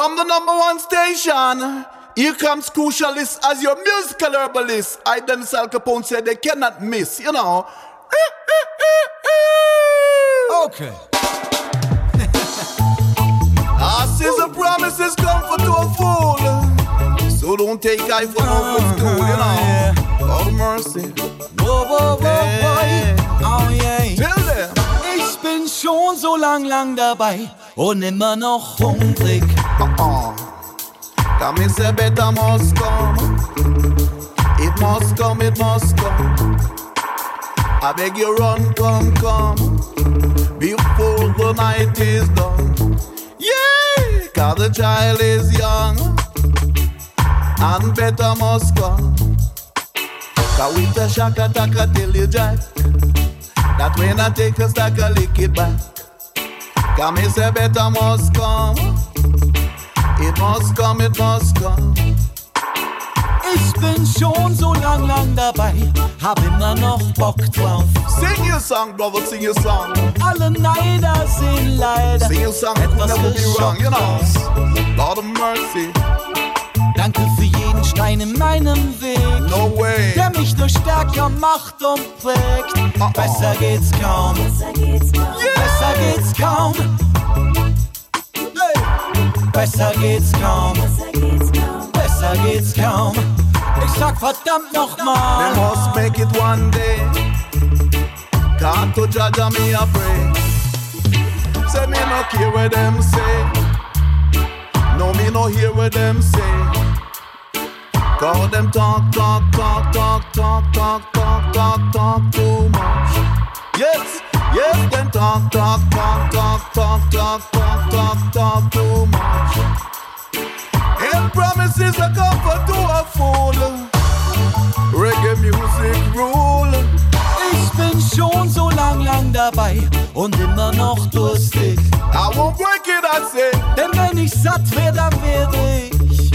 From the number one station, here comes Crucialist as your musical herbalist. I, Dennis Al Capone, said they cannot miss, you know. Okay. As is a promises comfort to a fool. So don't take I for no fool, you know. Oh, mercy. Whoa, whoa, whoa, Hey. boy. Oh, yeah. Them. Ich bin schon so lang, lang dabei und immer noch hungrig. Uh-uh. Come and say better must come. It must come, it must come. I beg you run, come, come. Before the night is done. Yeah, cause the child is young. And better must come. Cause with a shaka taka tell you Jack. That when I take a stack, I lick it back. Come and say better must come. It must come, it must come. Ich bin schon so lang, lang dabei, hab immer noch Bock drauf. Sing your song, brother, sing your song. Alle Neider sehen leider Sing your song, it could etwas never be wrong, you know. Lord of mercy, Danke für jeden Stein in meinem Weg, no way. der mich nur stärker macht und prägt. Oh, oh. Besser geht's kaum, Besser geht's kaum. besser geht's kaum. Hey. Besser geht's kaum, Besser geht's kaum. besser geht's kaum. Ich sag verdammt They nochmal. must make it one day. God to judge me a pray. Say me no care what them say. No, me no hear what them say. Call them talk, talk, talk, talk, talk, talk, talk, talk, talk too much. Yes, yes, them talk, talk, talk, talk, talk, talk, talk, talk, talk too much. And promises a comfort to a fool. Reggae music rule. Ich bin schon so lang, lang dabei und immer noch durstig. I won't break it, I say. Denn wenn ich satt wär, dann wäre ich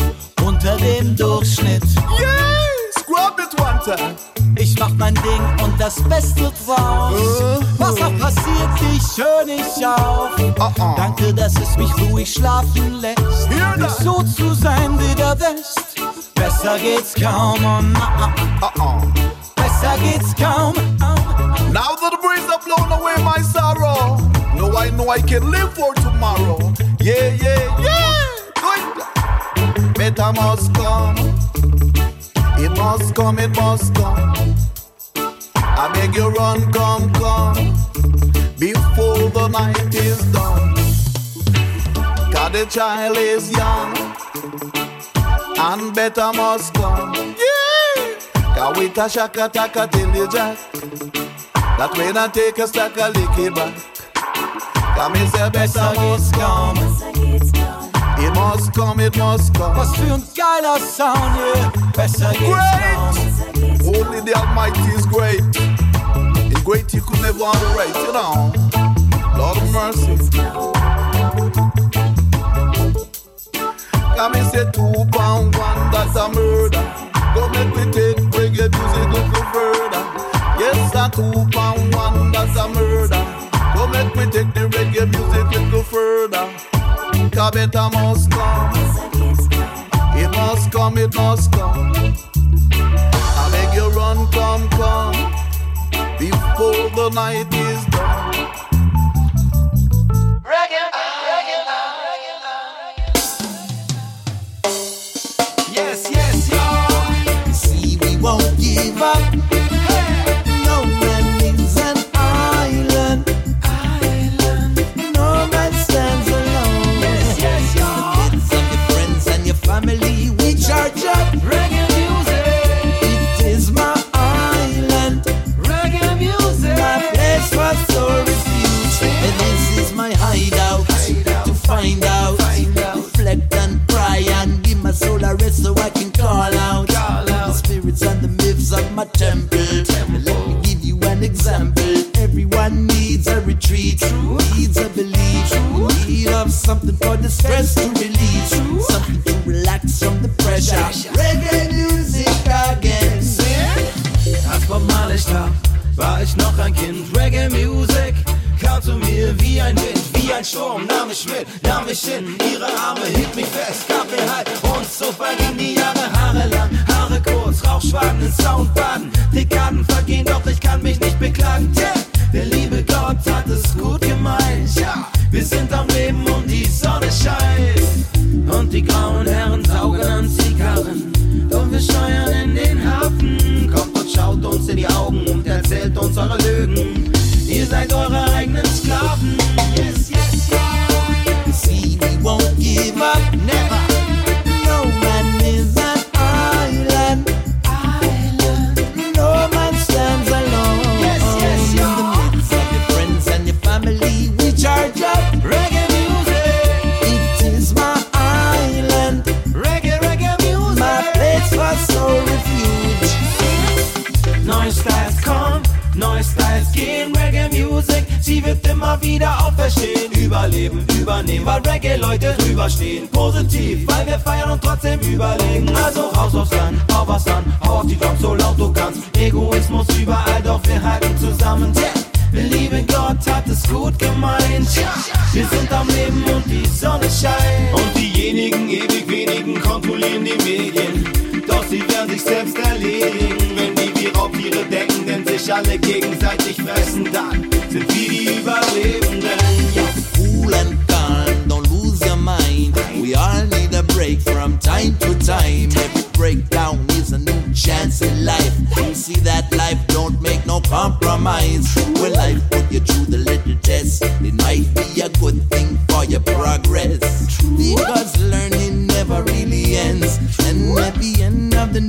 unter dem Durchschnitt. Yeah, scrub it one time. Ich mach mein Ding und das Beste draus. Was auch passiert, ich hör nicht auf. Uh-uh. Danke, dass es mich ruhig schlafen lässt. Nicht so zu sein wie der West. Besser geht's kaum, oh, na, Uh-uh. besser. Now that the breeze have blown away my sorrow, no, I know I can live for tomorrow. Yeah, yeah, yeah. Good. Better must come. It must come, it must come. I beg you run, come, come. Before the night is done. God, the child is young. And better must come. Yeah. Cause with a shaka taka till you jack. That when I take a stack, I lick it back. Come and say Besser better geht's must come. kaum. Besser geht's kaum. It must come, it must come. Was für ein geiler Sound, yeah. Besser geht's Great. kaum. Besser geht's kaum. Only the Almighty is great. And great you could never underrate, you know. Lord of mercy. Geht's kaum. Come and say two pound one, that's a murder. Go make we take reggae music little further. Yes, a two pound one, that's a murder. Go make we take the reggae music little further. Cause better must come. It must come, it must come. I beg you run, come, come. Before the night is done. Let me give you an example. Everyone needs a retreat, needs a belief, of something for the stress to something to relax from the pressure. Reggae music again. Starb, war ich noch ein Kind. Reggae Music kam zu mir wie ein Wind, wie ein Sturm. Nahm mit, nahm ihre Arme hielt mich fest, gab mir Halt und so vergingen die Jahre Haare lang. kurz, Rauchschwaden in Soundbaden, Dekaden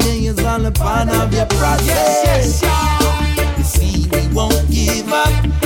millions on the bottom of your process. Yes, yes, yes. You see, we won't give up.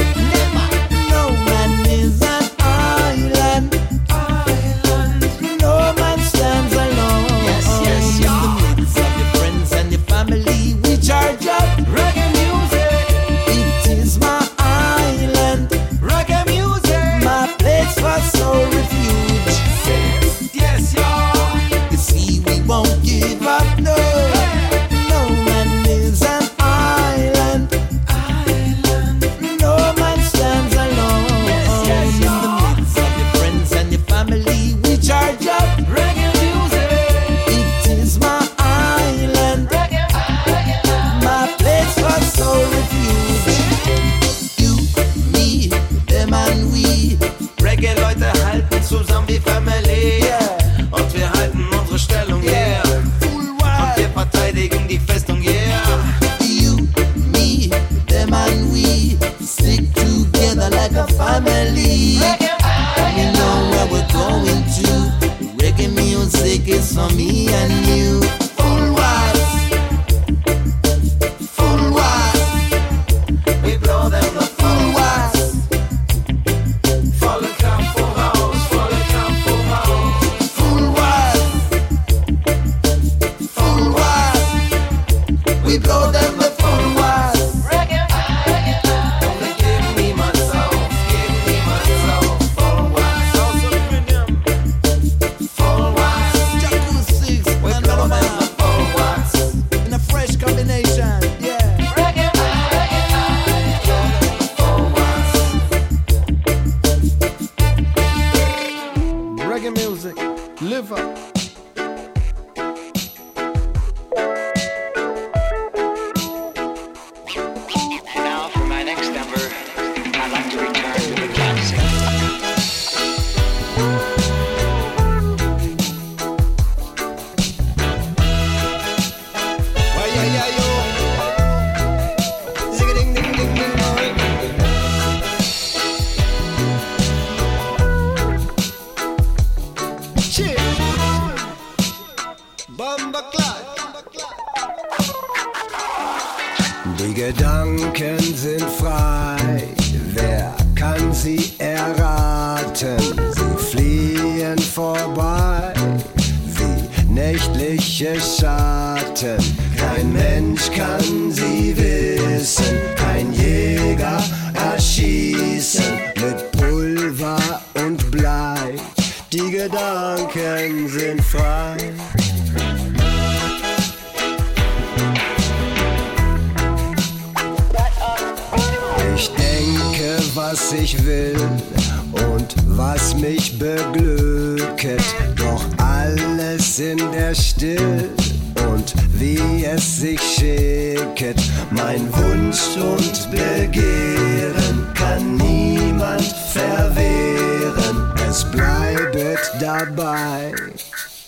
Dabei,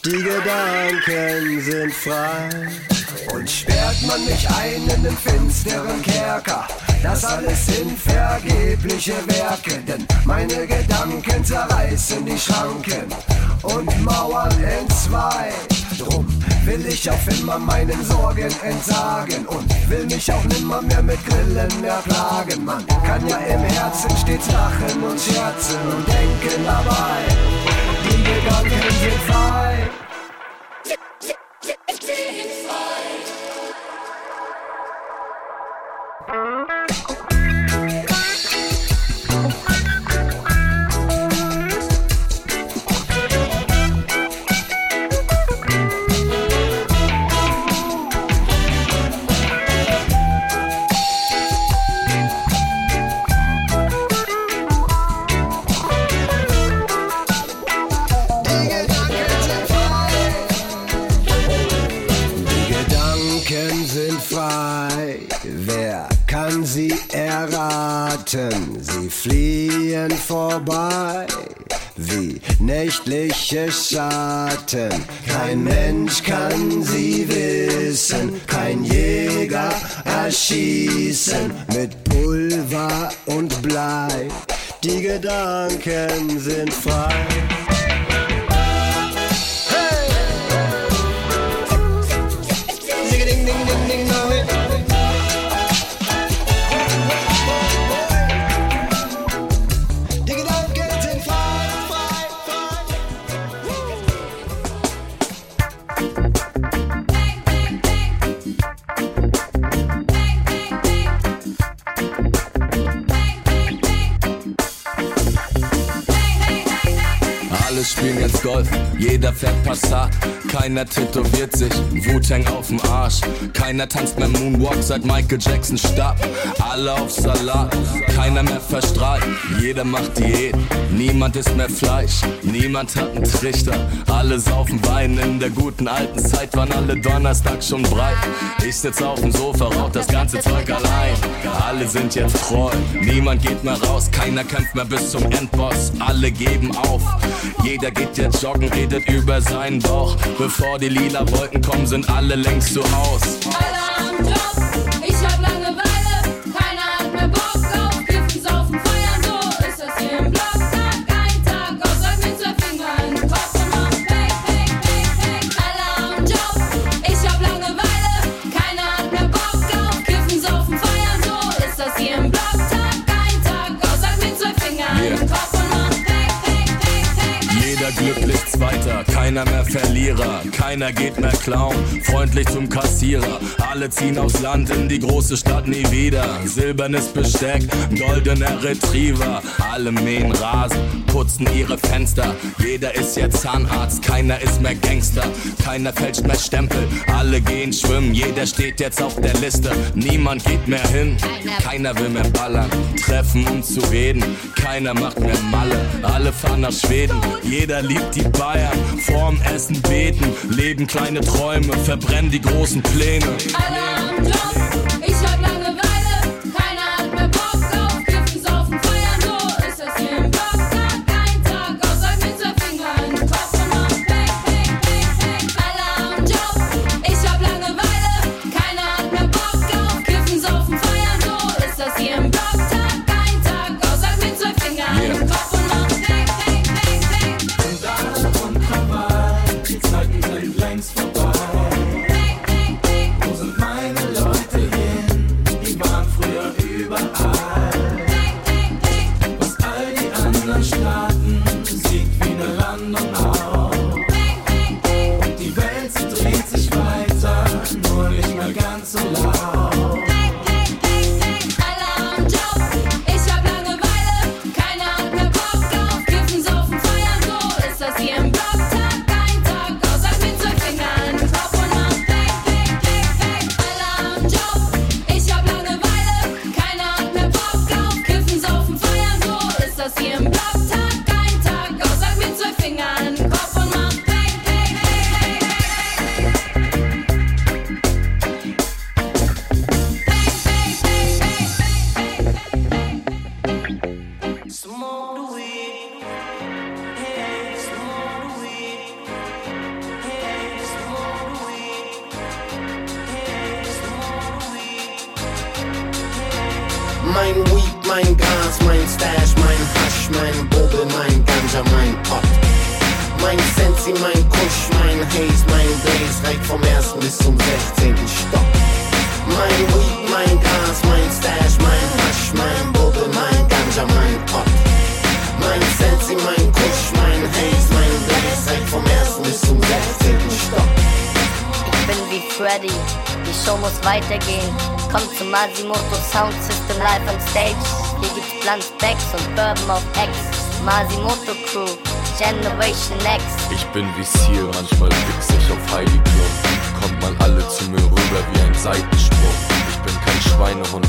die Gedanken sind frei. Und sperrt man mich ein in den finsteren Kerker, das alles sind vergebliche Werke, denn meine Gedanken zerreißen die Schranken und Mauern entzwei. Drum will ich auf immer meinen Sorgen entsagen und will mich auch nimmer mehr mit Grillen mehr plagen. Man kann ja im Herzen stets lachen und scherzen und denken dabei, die Gedanken erraten? Sie fliehen vorbei wie nächtliche Schatten. Kein Mensch kann sie wissen, kein Jäger erschießen mit Pulver und Blei. Die Gedanken sind frei. Golf, jeder fährt Passat, keiner tätowiert sich, Wu-Tang auf dem Arsch, keiner tanzt mehr Moonwalk seit Michael Jackson starb, alle auf Salat, keiner mehr verstrahlt, jeder macht Diät, niemand isst mehr Fleisch, niemand hat einen Trichter, alle saufen Wein, in der guten alten Zeit waren alle Donnerstag schon breit, ich sitz auf dem Sofa, rauch das ganze Zeug allein, alle sind jetzt treu, niemand geht mehr raus, keiner kämpft mehr bis zum Endboss, alle geben auf, jeder geht jetzt joggen, redet über seinen Bauch. Bevor die lila Wolken kommen, sind alle längst zu Haus. Alle keiner mehr Verlierer, keiner geht mehr klauen, freundlich zum Kassierer. Alle ziehen aufs Land in die große Stadt nie wieder. Silbernes Besteck, goldener Retriever, alle mähen Rasen, putzen ihre Fenster. Jeder ist jetzt Zahnarzt, keiner ist mehr Gangster, keiner fälscht mehr Stempel, alle gehen schwimmen, jeder steht jetzt auf der Liste. Niemand geht mehr hin, keiner will mehr ballern, treffen um zu reden, keiner macht mehr Malle, alle fahren nach Schweden, jeder liebt die Bayern, vorm Essen beten, leben kleine Träume, verbrennen die großen Pläne. Alle Mein Weed, mein Gras, mein Stash, mein Hasch, mein Bubble, mein Ganja, mein Pot. Mein Sensi, mein Kusch, mein Haze, mein Blaze reicht vom ersten bis zum 16. Stock. Mein Weed, mein Gras, mein Stash, mein Hasch, mein Bubble, mein Ganja, mein Pot. Mein Sensi, mein Kusch, mein Haze, mein Blaze reicht vom ersten bis zum 16. Stock. Freddy, die Show muss weitergehen. Kommt zum Masimoto Sound System live on stage. Hier gibt's Blunts, und Bourbon auf X. Masimoto Crew, Generation X. Ich bin wie Seal, manchmal fix ich auf Heidi. Kommt mal alle zu mir rüber wie ein Seitensprung. Ich bin kein Schweinehund,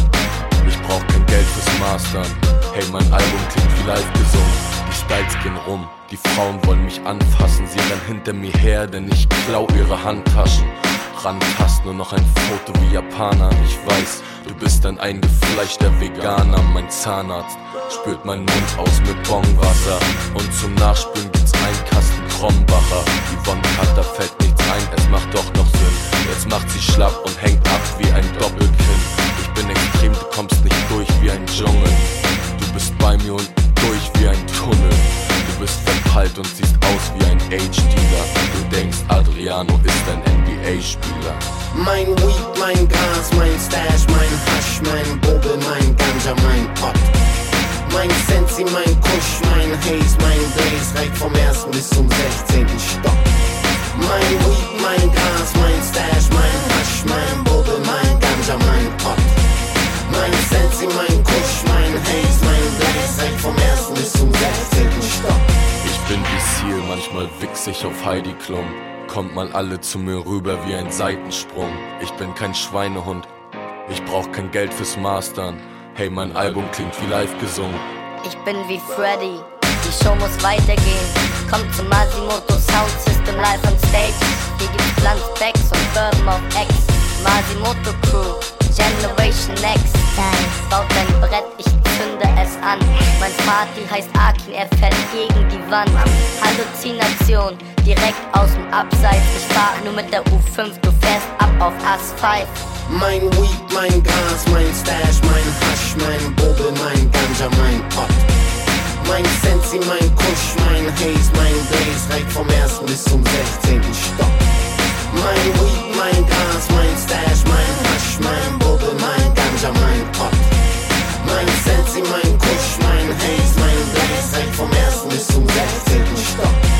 ich brauch kein Geld fürs Mastern. Hey, mein Album klingt wie live gesungen. Die Styles gehen rum, die Frauen wollen mich anfassen. Sie rennen hinter mir her, denn ich klau ihre Handtaschen. Rantasten nur noch ein Foto wie Japaner. Ich weiß, du bist ein eingefleischter Veganer. Mein Zahnarzt spült meinen Mund aus mit Bongwasser. Und zum Nachspülen gibt's einen Kasten Krombacher. Yvonne Cutter fällt nichts ein, es macht doch noch Sinn. Jetzt macht sie schlapp und hängt ab wie ein Doppelkinn. Ich bin extrem, du kommst nicht durch wie ein Dschungel. Du bist bei mir und durch wie ein Tunnel. Bist verpeilt und siehst aus wie ein Age-Dealer. Du denkst, Adriano ist ein NBA-Spieler. Mein Weed, mein Gras, mein Stash, mein Hasch, mein Bubble, mein Ganja, mein Pot. Mein Sensi, mein Kusch, mein Haze, mein Blaze reicht vom ersten bis zum 16. Stock. Mein Weed, mein Gras, auf Heidi Klum. Kommt mal alle zu mir rüber wie ein Seitensprung. Ich bin kein Schweinehund, ich brauch kein Geld fürs Mastern. Hey, mein Album klingt wie live gesungen. Ich bin wie Freddy, die Show muss weitergehen. Kommt zum Masimoto Sound System live on stage. Hier gibt's Blunts, Becks und Bourbon auf X. Masimoto Crew, Generation X. Baut ein Brett, ich zünde es an. Mein Vati heißt Akin, er fällt gegen die Wand. Halluzination, direkt aus dem Abseits. Ich fahr nur mit der U5, du fährst ab auf Asphalt. Mein Weed, mein Gras, mein Stash, mein Hasch, mein Bubble, mein Ganja, mein Pot. Mein Sensi, mein Kusch, mein Haze, mein Blaze reicht vom ersten bis zum 16. Stock. Mein Weed, mein Gras, mein Stash, mein Hasch, mein Bubble, mein Ganja, mein Pot. Zum 16. Stock.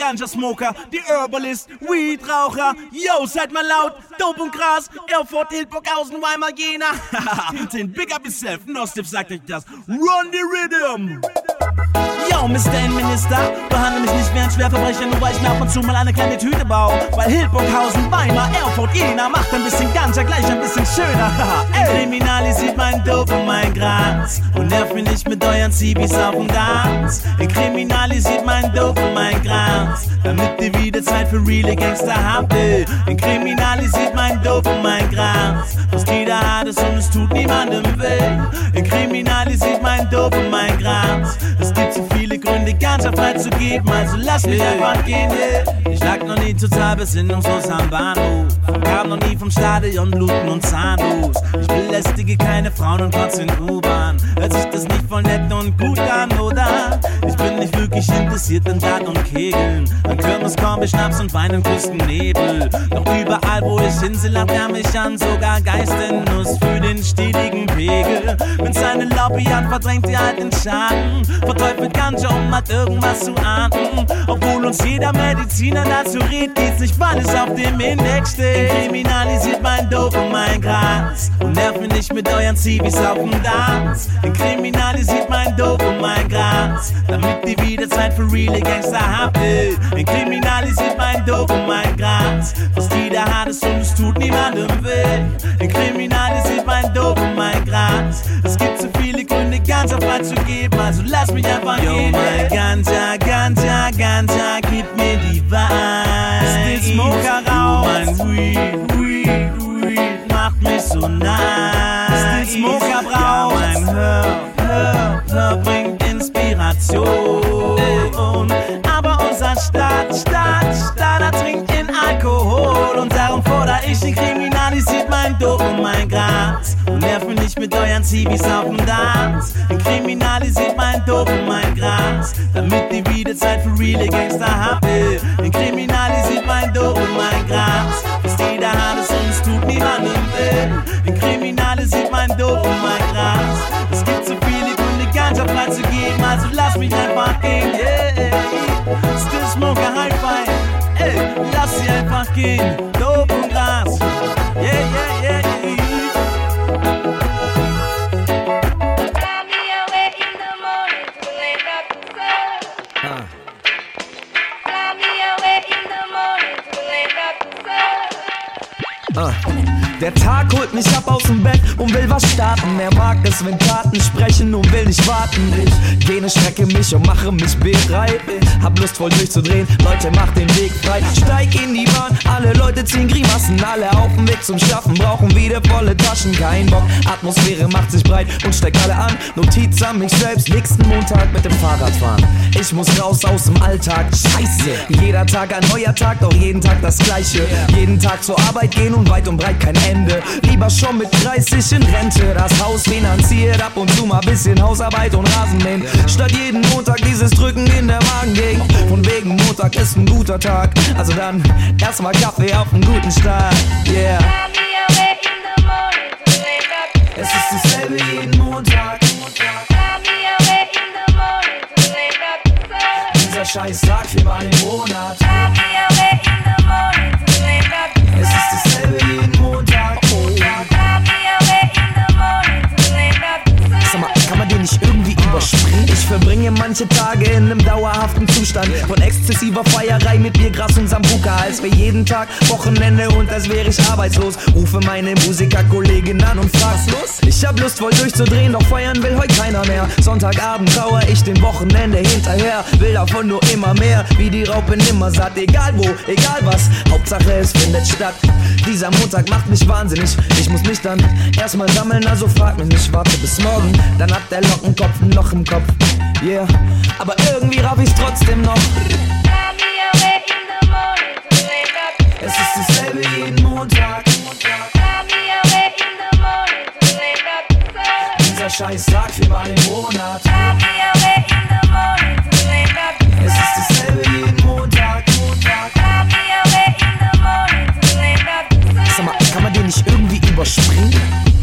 Ganja-Smoker, die Herbalist, Weed-Raucher? Yo, seid mal laut, Dope und Gras, Erfurt, Hildburghausen, Weimar, Jena. Den Big Up Yourself, Nostif sagt euch das. Run the Rhythm! Yo, Mr. Innenminister, behandle mich nicht wie ein Schwerverbrecher, nur weil ich mir ab und zu mal eine kleine Tüte baue. Weil Hildburghausen, Weimar, Erfurt, Jena macht ein bisschen Ganja gleich ein bisschen schöner. Ey. Kriminalisiert mein Dope und mein Gras und nervt mich nicht mit euren CBs auf dem Gas. Kriminalisiert mein Dope und mein Gras, damit ihr wieder Zeit für reale Gangster habt. Ihr kriminalisiert mein Dope und mein Gras, was jeder hat es und es tut niemandem weh. Ihr kriminalisiert mein Dope und mein Gras, es gibt zu viele Gründe, Ganja freizugeben, also lass mich einfach gehen. ey. Ich lag noch nie total besinnungslos am Bahnhof, kam noch nie vom Stadion bluten und zahnlos. Ich belästige keine Frauen und kotze in U-Bahn. Hört sich das nicht voll nett und gut an, oder? Ich bin nicht wirklich interessiert in Dart und Kegeln. An Kirmes, Korbe, Schnaps und Wein im Küstennebel. Doch überall, wo ich hinsel, lacht er mich an. Sogar Geistennuss für den stetigen Pegel. Mit seinen Lobbyern verdrängt ihr halt den Schaden. Verteufelt Ganja, um halt irgendwas zu ahnden. Obwohl uns jeder Mediziner dazu rät, geht's nicht, weil es auf dem Index steht. Kriminalisiert mein Dope und mein Gras. Und nervt mich nicht mit euren Zivis auf dem Dance. Kriminalisiert mein Dope und mein Gras. Damit ihr wieder Zeit für reale Gangster habt. ey. Kriminalisiert mein Dope und mein Gras. Was jeder hat es und es tut niemandem weh. Kriminalisiert mein Dope und mein Gras. Es gibt zu viele Gründe, ganz auf frei zu geben, also lass mich einfach Yo, gehen. mein Ganja, Ganja, Ganja, gib mir die Wahrheit. Ist Smoker raus. Mein Weed, Weed, Weed macht mich so nice. Ist Smoker braucht. Mein Herb, Herb, Herb Gras. Und nerv mich nicht mit euren Zivis auf dem Dance. Den kriminalisiert mein Dope und mein Gras. Damit die wieder Zeit für reale Gangster habt. Den kriminalisiert mein Dope und mein Gras. Ist jeder hat es und es tut niemandem weh. Den kriminalisiert mein Dope und mein Gras. Es gibt zu viele Gründe, Ganja freizugeben, also lass mich einfach gehen. Yeah. Still smoke a high five. Ey, lass sie einfach gehen. Dope Der Tag holt mich ab aus dem Bett und will was starten. Er mag es, wenn Taten sprechen und will nicht warten. Ich gene, strecke mich und mache mich bereit. Hab Lust voll durchzudrehen, Leute, mach den Weg frei. Steig in die Bahn, alle Leute ziehen Grimassen. Alle auf dem Weg zum Schaffen, brauchen wieder volle Taschen. Kein Bock, Atmosphäre macht sich breit und steigt alle an. Notiz an mich selbst, nächsten Montag mit dem Fahrrad fahren. Ich muss raus aus dem Alltag, scheiße. Jeder Tag ein neuer Tag, doch jeden Tag das gleiche. Jeden Tag zur Arbeit gehen und weit und breit kein Ende. Lieber schon mit 30 in Rente, das Haus finanziert, ab und zu mal bisschen Hausarbeit und Rasenmähen. Statt jeden Montag dieses Drücken in der Magengegend. Von wegen Montag ist ein guter Tag, also dann erstmal Kaffee auf einen guten Start. Yeah. Es ist dasselbe jeden Montag. Dieser scheiß Tag viermal im Monat. Ich verbringe manche Tage in einem dauerhaften Zustand von exzessiver Feierei mit Biergras und Sambuka. Als wäre jeden Tag Wochenende und als wäre ich arbeitslos. Rufe meine Musikerkollegin an und frag's los. Ich hab Lust voll durchzudrehen, doch feiern will heute keiner mehr. Sonntagabend trauer ich dem Wochenende hinterher. Will davon nur immer mehr, wie die Raupe nimmer satt. Egal wo, egal was, Hauptsache es findet statt. Dieser Montag macht mich wahnsinnig. Ich muss mich dann erstmal sammeln, also frag mich nicht, warte bis morgen. Dann hat der Lockenkopf ein Loch im Kopf. Yeah, aber irgendwie raff ich's trotzdem noch. Es ist dasselbe jeden Montag. Dieser scheiß Tag viermal im Monat. Es ist dasselbe jeden Montag. Sag mal, kann man den nicht irgendwie überspringen?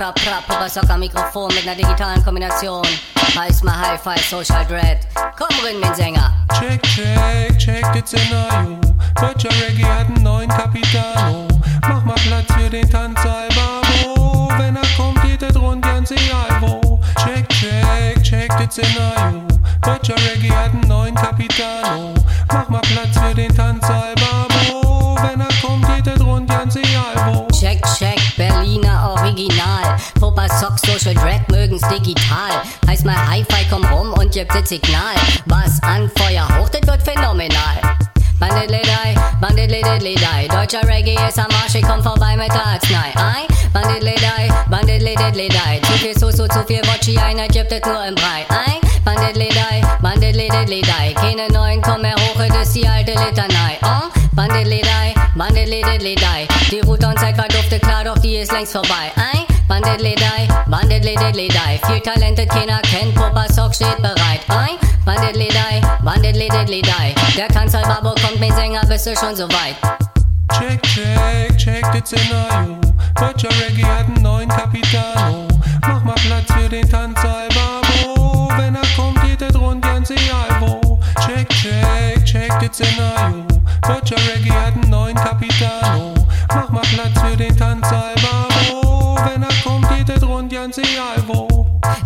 Prap, prap, Papa Socker Mikrofon mit einer digitalen Kombination. Heißt mal Hi-Fi Social Dread. Komm rein, mein Sänger. Check, check, check das Szenario. Deutscher Reggae hat einen neuen Capitano. Mach mal Platz für den Tanzsaal Babo. Wenn er kommt, geht es rund ganz egal wo. Check, check, check das Szenario. Deutscher Reggae hat einen neuen Capitano. Mach mal Platz für den Tanzsaal Babo. Original. Papa Sock Social Dread mögen's digital. Heißt mal Hi-Fi, komm rum und gibt das Signal. Was an Feuer hoch, das wird phänomenal. Bandidledei, bandidlededledei. Deutscher Reggae ist am Arsch, ich komm vorbei mit der Arznei. Ei, bandidledei, bandidlededledei. Zu viel Soße, zu viel Wodchi, einer gibt es nur im Brei. Ei, bandidledei, bandidlededledei. Keine neuen, komm mehr hoch, das ist die alte Litanei. Oh, bandidledei, bandidlededledei. Die Route und Zeit war dufte klar, doch die ist längst vorbei. Ei, man diddly die, man diddly diddly die. Viel Talente, keiner kennt, Papa Sock steht bereit. Ein, man diddly die, man diddly diddly die. Der Kanzler Babo kommt mit Sänger, bist du schon so weit. Check, check, check das Szenario. Deutscher Reggae hat einen neuen Capitano. Mach mal Platz für den Tanzer Babo. Wenn er kommt, geht es rund ganz egal wo. Check, check, check das Szenario. Deutscher Reggae hat einen neuen Capitano. Mach mal Platz für den Tanzer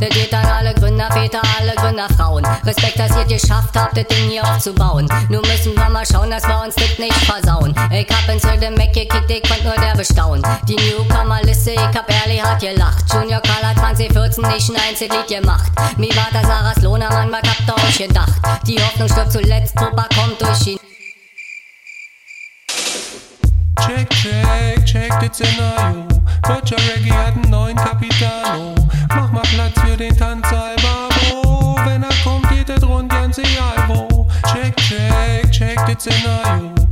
Das geht an alle Gründer, Väter, alle Gründer, Frauen. Respekt, dass ihr geschafft habt, das Ding hier aufzubauen. Nur müssen wir mal schauen, dass wir uns das nicht versauen. Ich hab ins wilde Mac gekickt, ich konnt nur der bestaunen. Die Newcomer-Liste, ich hab ehrlich hart gelacht. Junior Color 2014 nicht ein einziges Lied gemacht. Mi war das Sarahs Lohner, Mann, was habt ihr euch gedacht? Die Hoffnung stirbt zuletzt, Papa kommt durch die Check, check, check das Szenario. Deutscher Reggae hat einen neuen Capitano. Mach mal Platz für den Tanzsaal Babo. Wenn er kommt, geht es rund, ganz egal wo. Check, check, check das Szenario.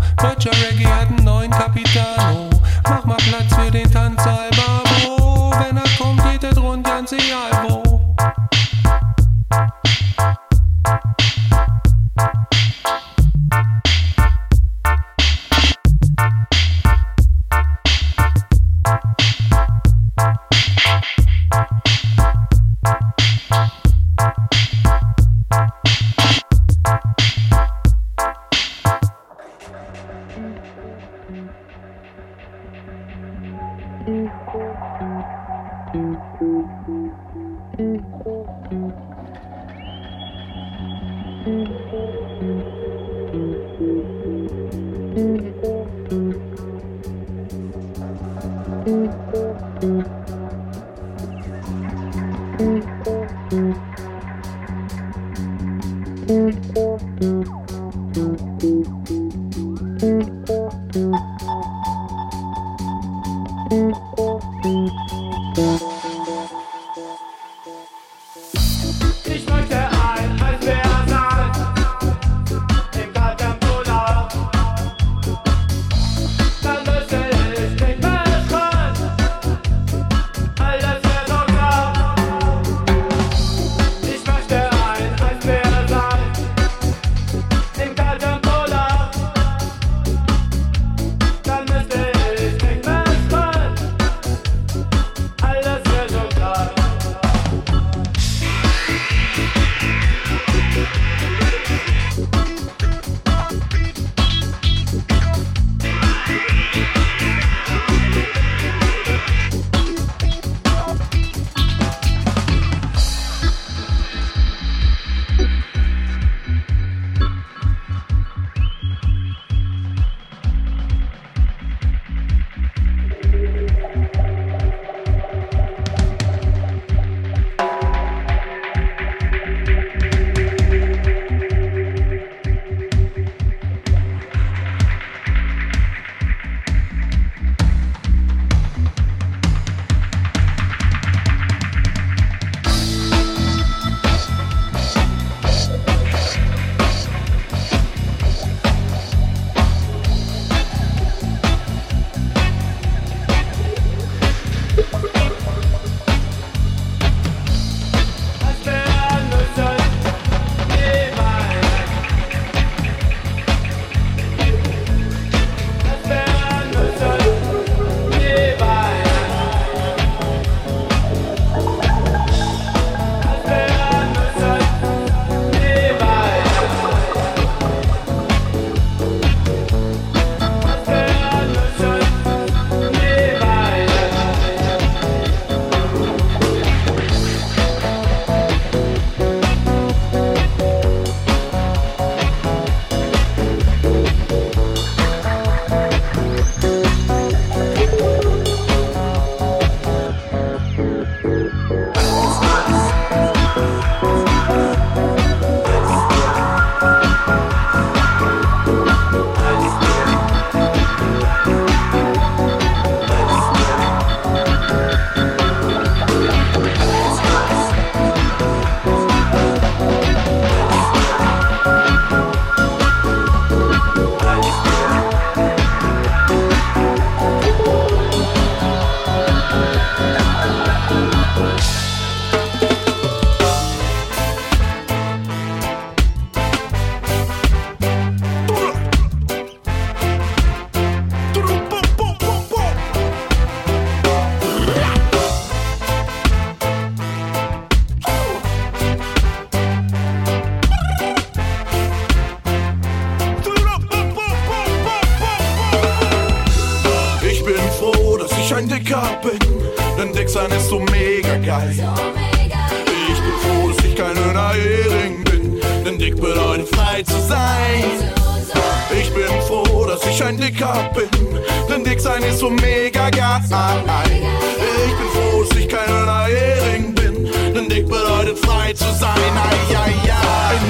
Geil. Ich bin froh, dass ich kein Hering bin, denn dick bedeutet frei zu sein. Ai, ai,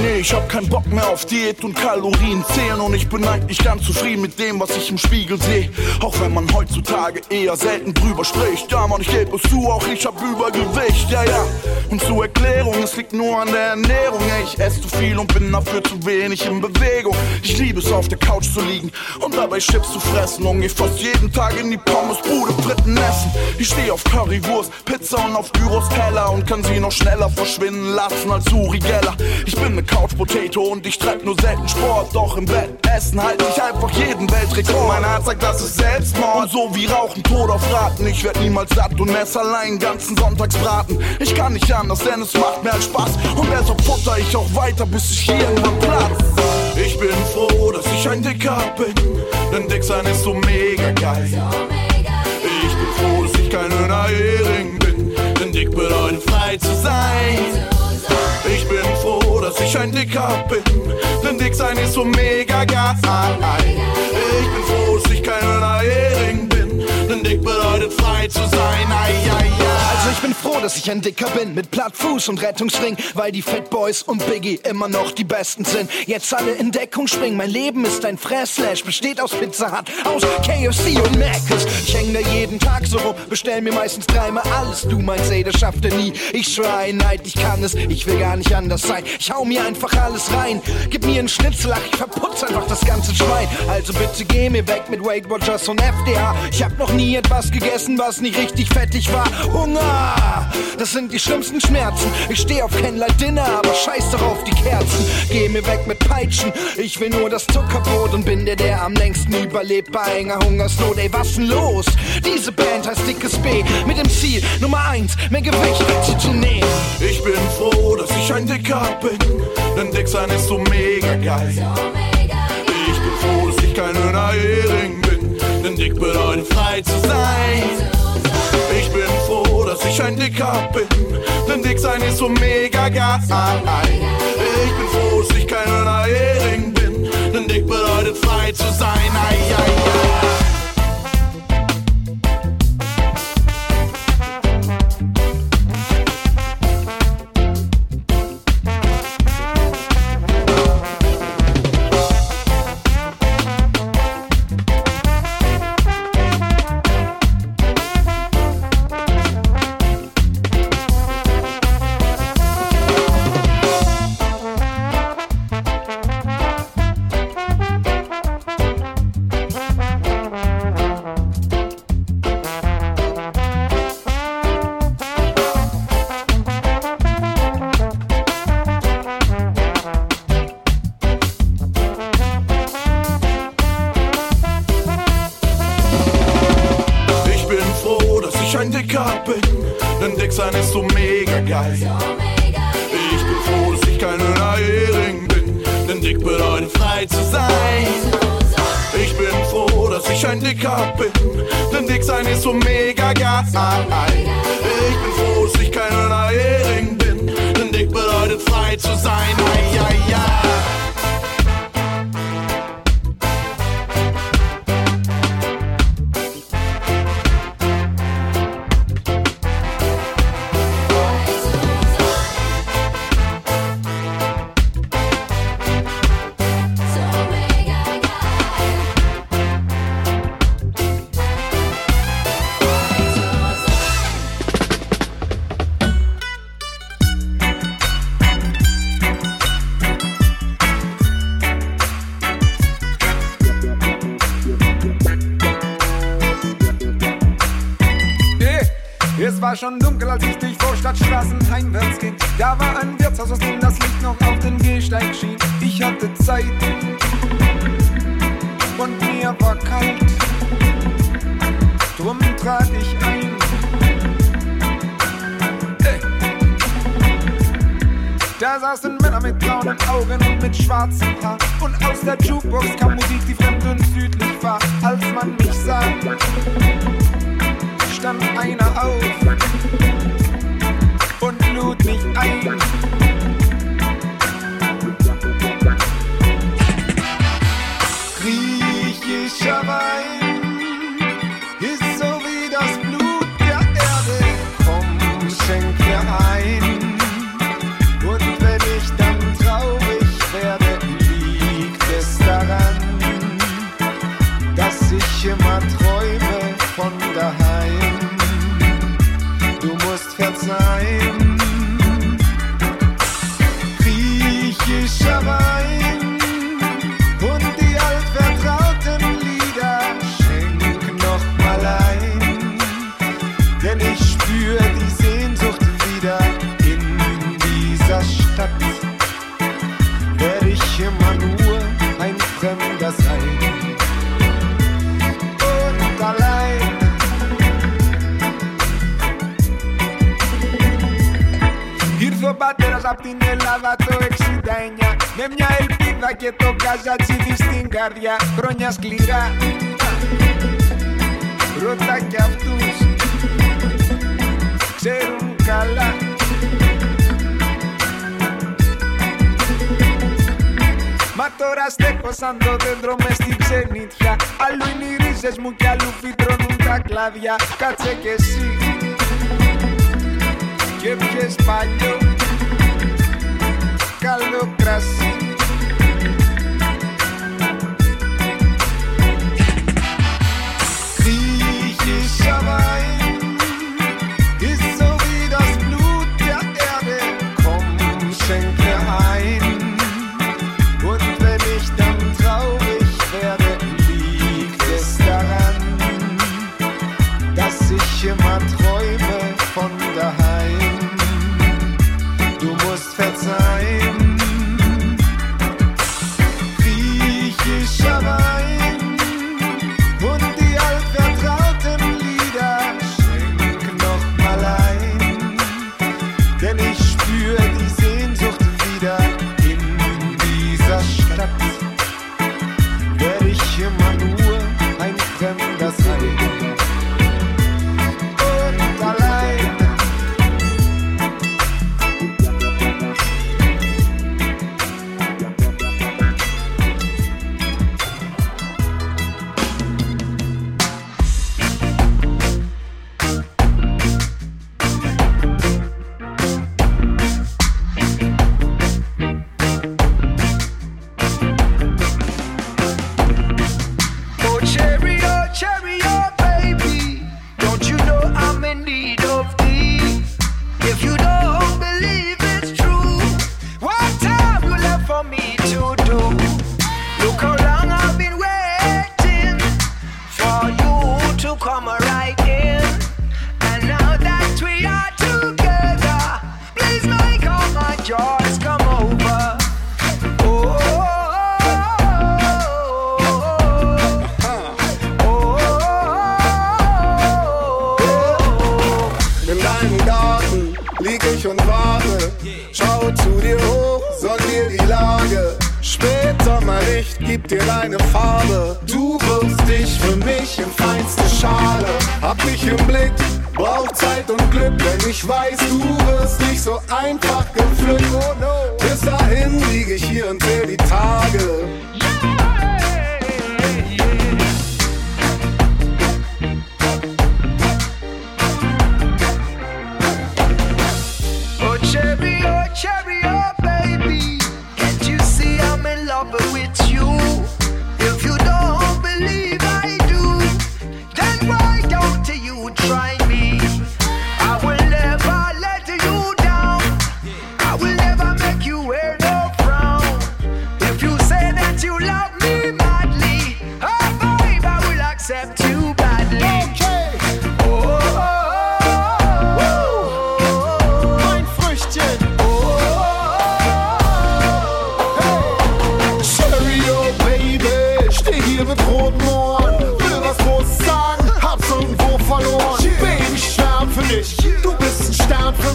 nee, ich hab keinen Bock mehr auf Diät und Kalorien zählen und ich bin eigentlich ganz zufrieden mit dem, was ich im Spiegel sehe. Auch wenn man heutzutage eher selten drüber spricht. Ja, man, ich gebe es zu, auch ich hab Übergewicht, ja, ja. Und zur Erklärung, es liegt nur an der Ernährung. Ich esse zu viel und bin dafür zu wenig in Bewegung. Ich liebe es, auf der Couch zu liegen und dabei Chips zu fressen und geh fast jeden Tag in die Pommesbude Fritten essen. Ich stehe auf Currywurst, Pizza und auf Gyros Keller und kann sie noch schneller verschwinden lassen als Uri Geller. Ich bin ne Couch Potato und ich treib nur selten Sport, doch im Bett essen halt ich einfach jeden Weltrekord. Mein Arzt sagt, das ist Selbstmord. Und so wie Rauchen, Tod auf Raten. Ich werd niemals satt und ess allein ganzen Sonntagsbraten. Ich kann nicht anders, denn es macht mir halt Spaß. Und deshalb futter ich auch weiter, bis ich hier irgendwann platz. Ich bin froh, dass ich ein Dicker bin, denn dick sein ist so mega geil. Ich bin froh, dass ich kein Hering bin, denn dick bedeutet frei zu sein. Ich bin froh, dass ich ein Dicker bin, denn dick sein ist so mega geil. Ich bin froh, dass ich kein Hering bin, denn dick bedeutet frei zu sein. Ai, ai, ai. Also ich bin froh, dass ich ein Dicker bin mit Plattfuß und Rettungsring, weil die Fat Boys und Biggie immer noch die Besten sind. Jetzt alle in Deckung springen. Mein Leben ist ein Fresslash, besteht aus Pizza Hut, aus KFC und Mc's. Ich häng da jeden Tag so rum, bestell mir meistens dreimal alles. Du meinst, ey, das schafft er nie. Ich schreie, nein, ich kann es, ich will gar nicht anders sein. Ich hau mir einfach alles rein. Gib mir einen Schnitzel, ach, ich verputz einfach das ganze Schwein. Also bitte geh mir weg mit Weight Watchers und FDA. Ich hab noch nie etwas gegessen, was nicht richtig fettig war. Hunger, das sind die schlimmsten Schmerzen. Ich steh auf Candlelight Dinner, aber scheiß doch auf die Kerzen. Geh mir weg mit Peitschen, ich will nur das Zuckerbrot und bin der, der am längsten überlebt bei enger Hungersnot. Ey, was denn los? Diese Band heißt Dickes B mit dem Ziel Nummer eins, mehr Gewicht zu nehmen. Ich bin froh, dass ich ein Dicker bin, denn dick sein ist so mega geil. Ich bin froh, dass ich kein Hering dick bedeutet frei zu sein. Ich bin froh, dass ich ein Dicker bin, denn dick sein ist so mega geil. Ich bin froh, dass ich kein Hering bin, denn dick bedeutet frei zu sein. Ai, ai, ai. Bedeutet frei zu sein. Ich bin froh, dass ich ein Dicker bin, denn dick sein ist so mega geil. Ich bin froh, dass ich kein Hering bin, denn dick bedeutet frei zu sein. Ai, ai, ai. Brauch Zeit und Glück, denn ich weiß, du wirst nicht so einfach gepflückt. Bis dahin lieg ich hier und zähl die Tage.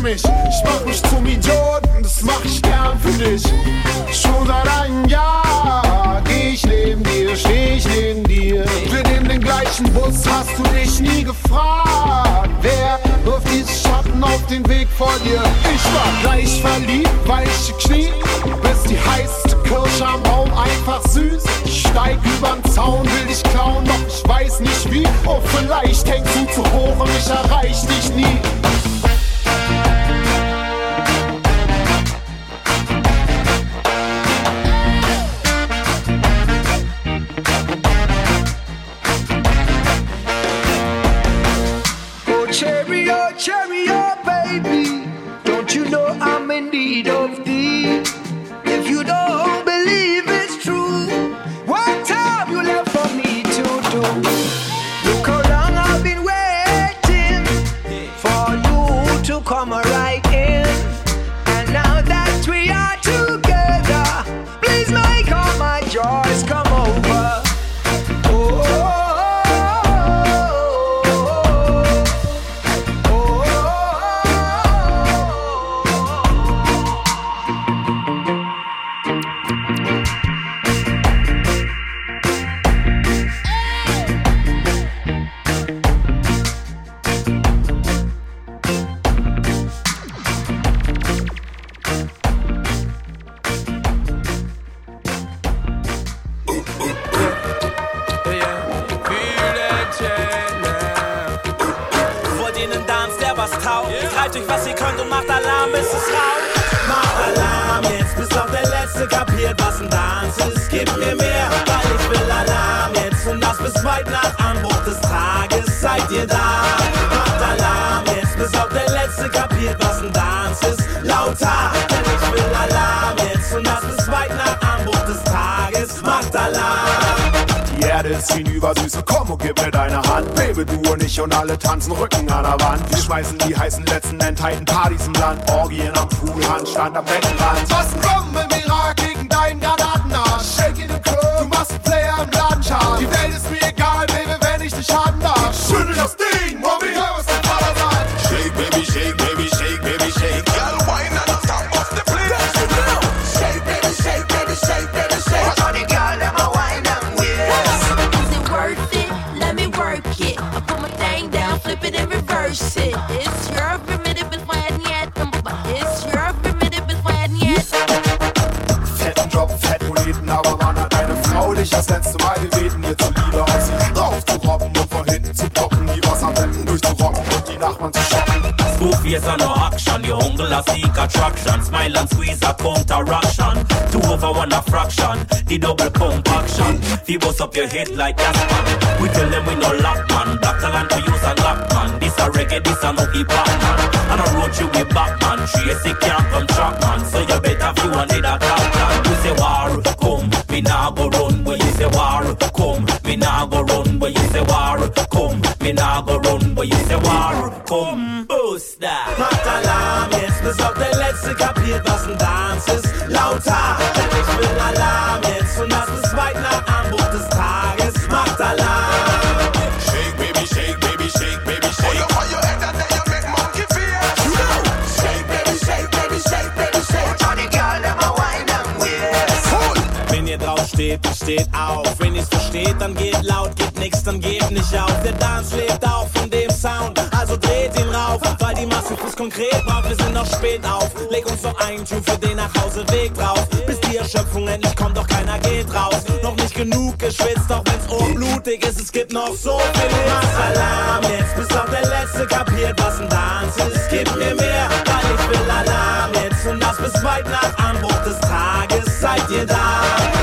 mich. Ich mach mich zum Idioten, das mach ich gern für dich. Schon seit einem Jahr geh ich neben dir, steh ich neben dir. Wir nehmen den gleichen Bus, hast du dich nie gefragt. Wer wirft diese Schatten auf den Weg vor dir? Ich war gleich verliebt, weiche Knie, bist die heißeste Kirsche am Baum, einfach süß. Ich steig überm Zaun, will dich klauen, doch ich weiß nicht wie. Oh, vielleicht hängst du zu hoch und ich erreich dich nie. cherry und alle tanzen Rücken an der Wand. Wir schmeißen die heißen letzten enthalten Partys im Land. Orgien am Pool, Handstand am Beckenrand. Was action. You a seek attraction. Smile and squeeze a counteraction. Two over one a fraction. The double pump action. Bust up your head like Gasman. We tell them we no lock man. Black talent we use a lock man. This a reggae, this a no hip hop man. And I road you with back man. Tracy can't come track man. So you better fi one need a top plan. You say war, come. Me nah go run. You say war, come. Me nah go run. You say war, come. Me nah go run. You say war, come. Bis auf der Letzte kapiert, was ein Dance ist. Lauter, denn ich will Alarm jetzt. Und das bis weit nach Anbruch des Tages. Macht Alarm. Shake, baby, shake, baby, shake, baby, shake. Then you make monkey face. Shake, baby, shake, baby, shake, baby, shake. All the girl, them a wine and waist. Wenn ihr drauf steht, dann steht auf. Wenn ihr's versteht, dann geht laut, geht nix, dann geht nicht auf. Der Dance lebt auch von dem Sound, also dreht ihn rauf. Konkret braucht, wir sind noch spät auf. Leg uns noch einen Tune für den Nachhauseweg drauf. Bis die Erschöpfung endlich kommt, doch keiner geht raus. Noch nicht genug geschwitzt, auch wenn's ohrblutig ist, es gibt noch so viel. Alarm jetzt, bis auch der Letzte kapiert, was ein Dance ist. Gib mir mehr, weil ich will Alarm jetzt. Und das bis weit nach Anbruch des Tages. Seid ihr da?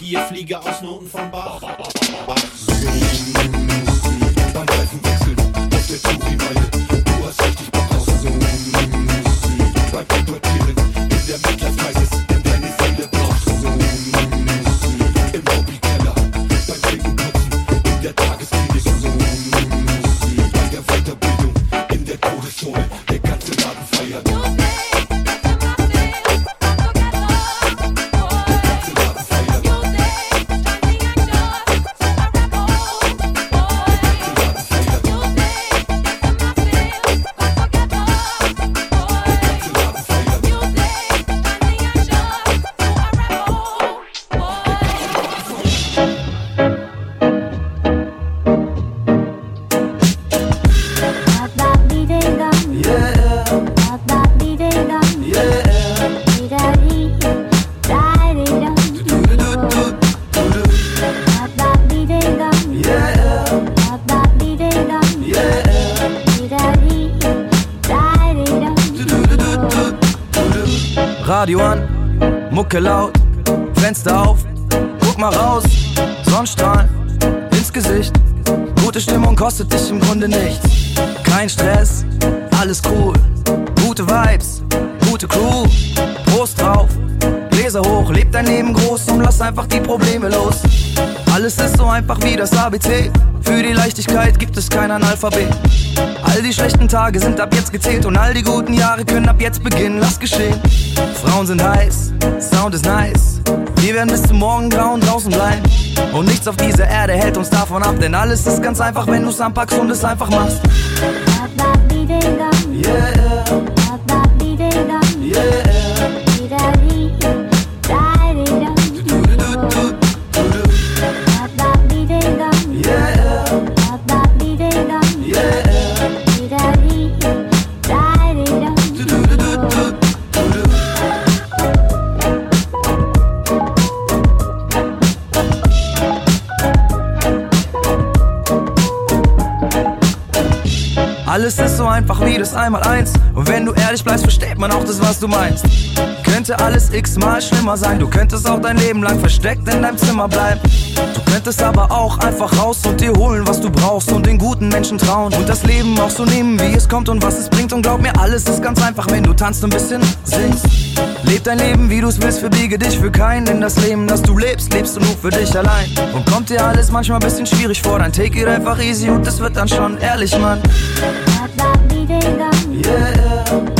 Papierflieger aus Noten von Bach. Beim ABC. Für die Leichtigkeit gibt es kein Analphabet. All die schlechten Tage sind ab jetzt gezählt und all die guten Jahre können ab jetzt beginnen. Lass geschehen. Frauen sind heiß, Sound ist nice. Wir werden bis zum Morgen grau und draußen bleiben. Und nichts auf dieser Erde hält uns davon ab, denn alles ist ganz einfach, wenn du's anpackst und es einfach machst. Yeah, Alles ist so einfach wie das Einmaleins. Und wenn du ehrlich bleibst, versteht man auch das, was du meinst. Könnte alles x-mal schlimmer sein. Du könntest auch dein Leben lang versteckt in deinem Zimmer bleiben. Du könntest aber auch einfach raus und dir holen, was du brauchst und den guten Menschen trauen. Und das Leben auch so nehmen, wie es kommt und was es bringt. Und glaub mir, alles ist ganz einfach, wenn du tanzt und ein bisschen singst. Leb dein Leben, wie du's willst, verbiege dich für keinen. Denn das Leben, das du lebst, lebst du nur für dich allein. Und kommt dir alles manchmal ein bisschen schwierig vor, dann take it einfach easy und es wird dann schon ehrlich, Mann. Yeah,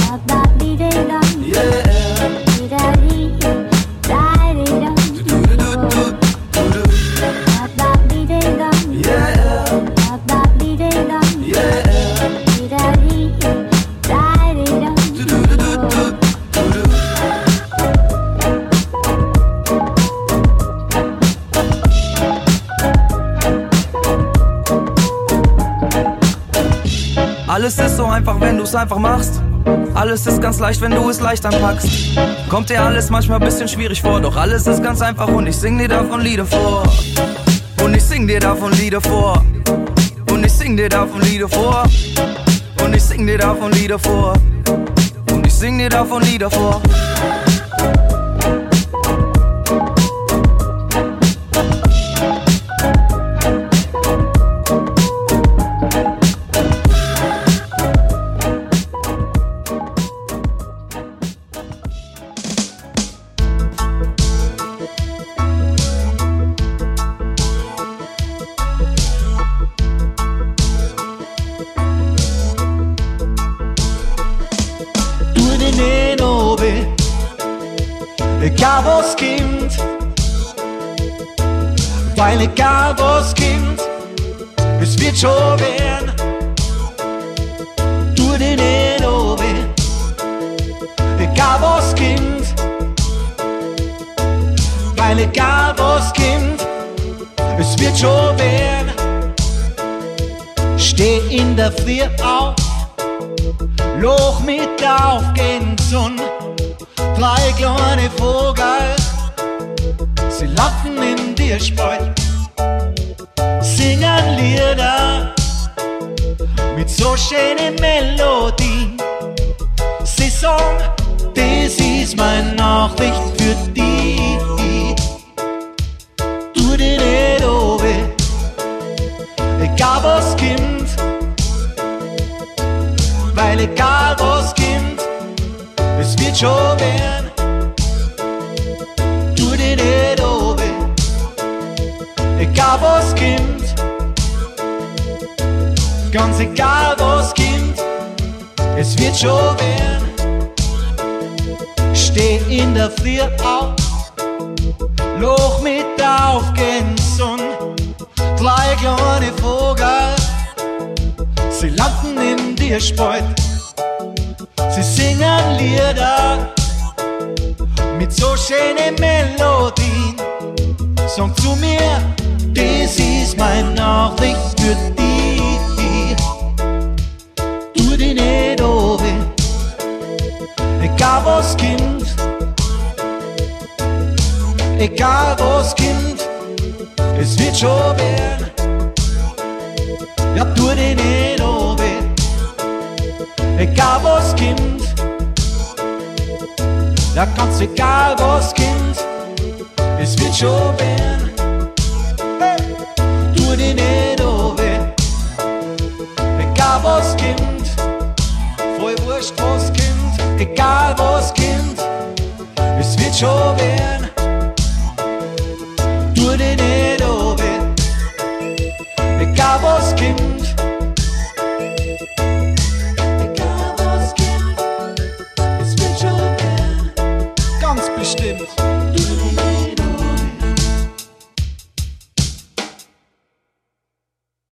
Alles ist so einfach, wenn du's einfach machst. Alles ist ganz leicht, wenn du es leicht anpackst. Kommt dir alles manchmal bisschen schwierig vor, doch alles ist ganz einfach und ich sing dir davon Lieder vor. Und ich sing dir davon Lieder vor. Und ich sing dir davon Lieder vor. Und ich sing dir davon Lieder vor. Und ich sing dir davon Lieder vor. Weil egal was kommt, es wird schon werden. Du den oben, egal was kommt, weil egal was kommt, es wird schon werden. Steh in der Früh auf. Loch mit der aufgehenden Sonne, drei kleine Vogel, dir Spalt, singen Lieder mit so schönen Melodien, Song, das ist meine Nachricht für die. Tu dir nicht egal was kommt, weil egal was kommt, es wird schon werden. Egal was kommt, ganz egal was kommt, es wird schon werden. Steh in der Früh auf, Loch mit der aufgehenden Sonne, drei kleine Vogel, sie landen im Tierspalt, sie singen Lieder mit so schönen Melodien. Sag zu mir, das ist meine Nachricht für dich. Tu dich nicht oben, egal was kommt, egal was kommt, es wird schon werden. Ja, tu dich nicht oben, egal was kommt, ja, ganz egal was kommt, es wird schon werden. Egal was kommt, es wird schon werden.